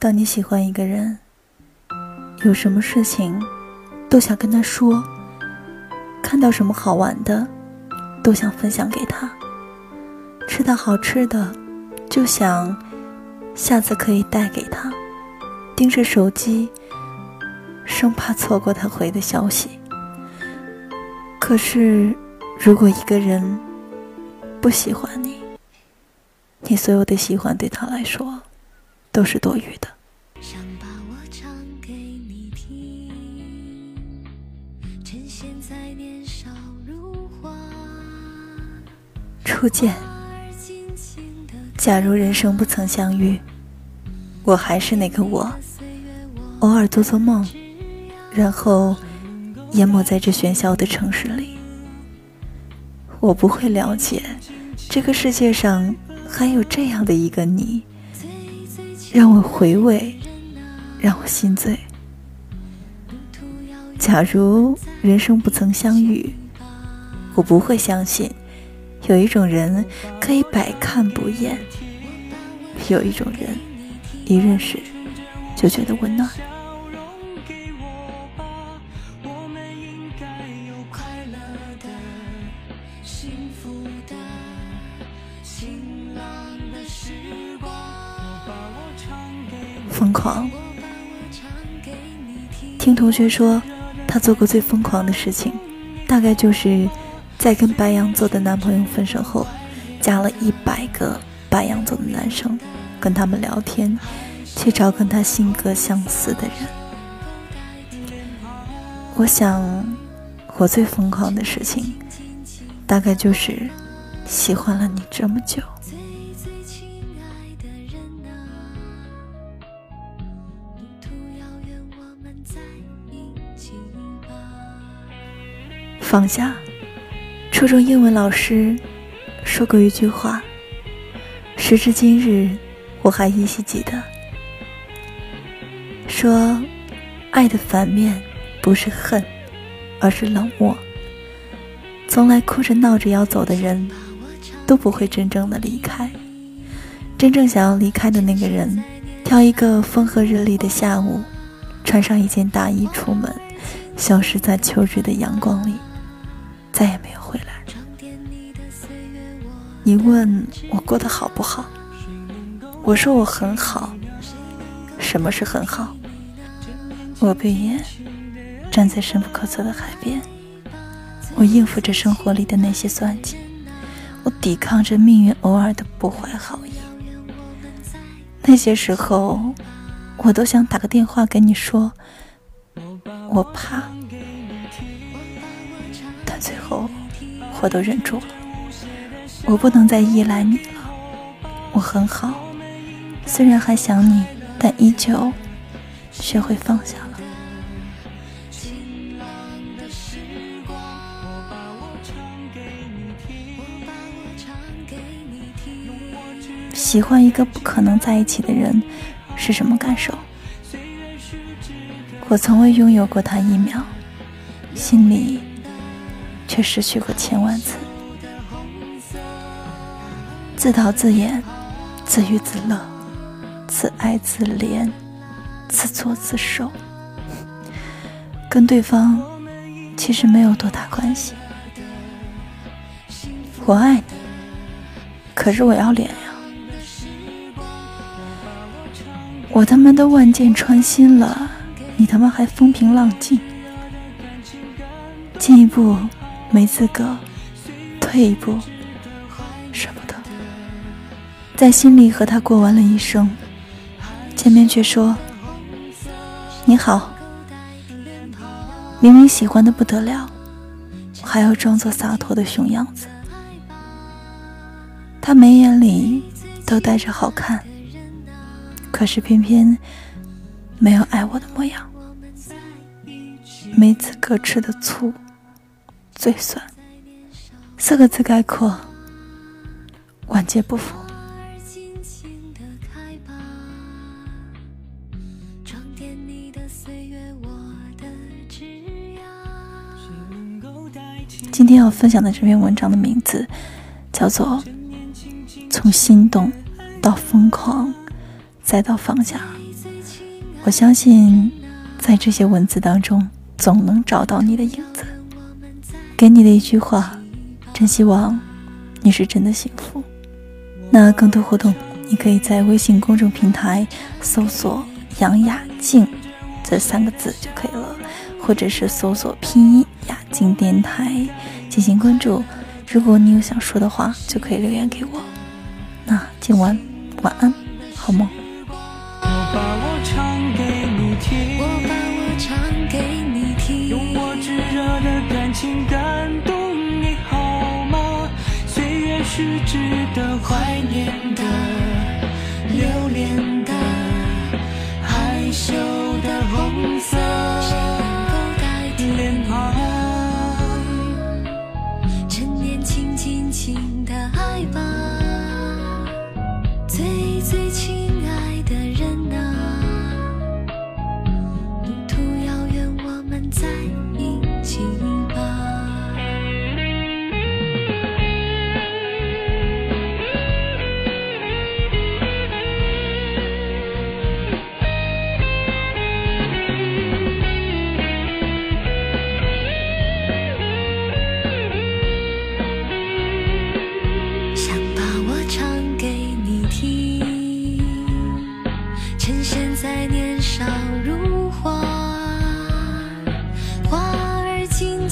当你喜欢一个人，有什么事情都想跟他说，看到什么好玩的都想分享给他，吃到好吃的就想下次可以带给他，盯着手机，生怕错过他回的消息。可是，如果一个人不喜欢你，你所有的喜欢对他来说都是多余的。想把我唱给你听，趁现在年少如花初见，假如人生不曾相遇，我还是那个我，偶尔做做梦，然后。淹没在这喧嚣的城市里，我不会了解这个世界上还有这样的一个你，让我回味，让我心醉。假如人生不曾相遇，我不会相信有一种人可以百看不厌，有一种人一认识就觉得温暖。疯狂。听同学说，他做过最疯狂的事情，大概就是在跟白羊座的男朋友分手后，加了一百个白羊座的男生，跟他们聊天，去找跟他性格相似的人。我想，我最疯狂的事情，大概就是喜欢了你这么久。放下。初中英文老师说过一句话，时至今日我还依稀记得。说，爱的反面不是恨，而是冷漠。从来哭着闹着要走的人，都不会真正的离开。真正想要离开的那个人，挑一个风和日丽的下午，穿上一件大衣出门，消失在秋日的阳光里。再也没有回来。你问我过得好不好？我说我很好。什么是很好？我闭眼，站在深不可测的海边，我应付着生活里的那些算计，我抵抗着命运偶尔的不怀好意。那些时候，我都想打个电话跟你说，我怕。最后，我都忍住了。我不能再依赖你了。我很好，虽然还想你，但依旧学会放下了。喜欢一个不可能在一起的人是什么感受？我从未拥有过他一秒，心里。却失去过千万次，自导自演，自娱自乐，自爱自怜，自作自受，跟对方其实没有多大关系。我爱你，可是我要脸呀！我他妈都万箭穿心了，你他妈还风平浪静？进一步。没资格，退一步，舍不得，在心里和他过完了一生，见面却说：“你好。”明明喜欢的不得了，还要装作洒脱的熊样子。他眉眼里都带着好看，可是偏偏没有爱我的模样，没资格吃的醋。最酸，四个字概括：万劫不复。今天要分享的这篇文章的名字叫做《从心动到疯狂，再到放下》。我相信，在这些文字当中，总能找到你的影子。给你的一句话，真希望你是真的幸福。那更多互动，你可以在微信公众平台搜索“杨雅静”这三个字就可以了，或者是搜索拼音“雅静电台”进行关注。如果你有想说的话，就可以留言给我。那今晚晚安，好梦。值得怀念。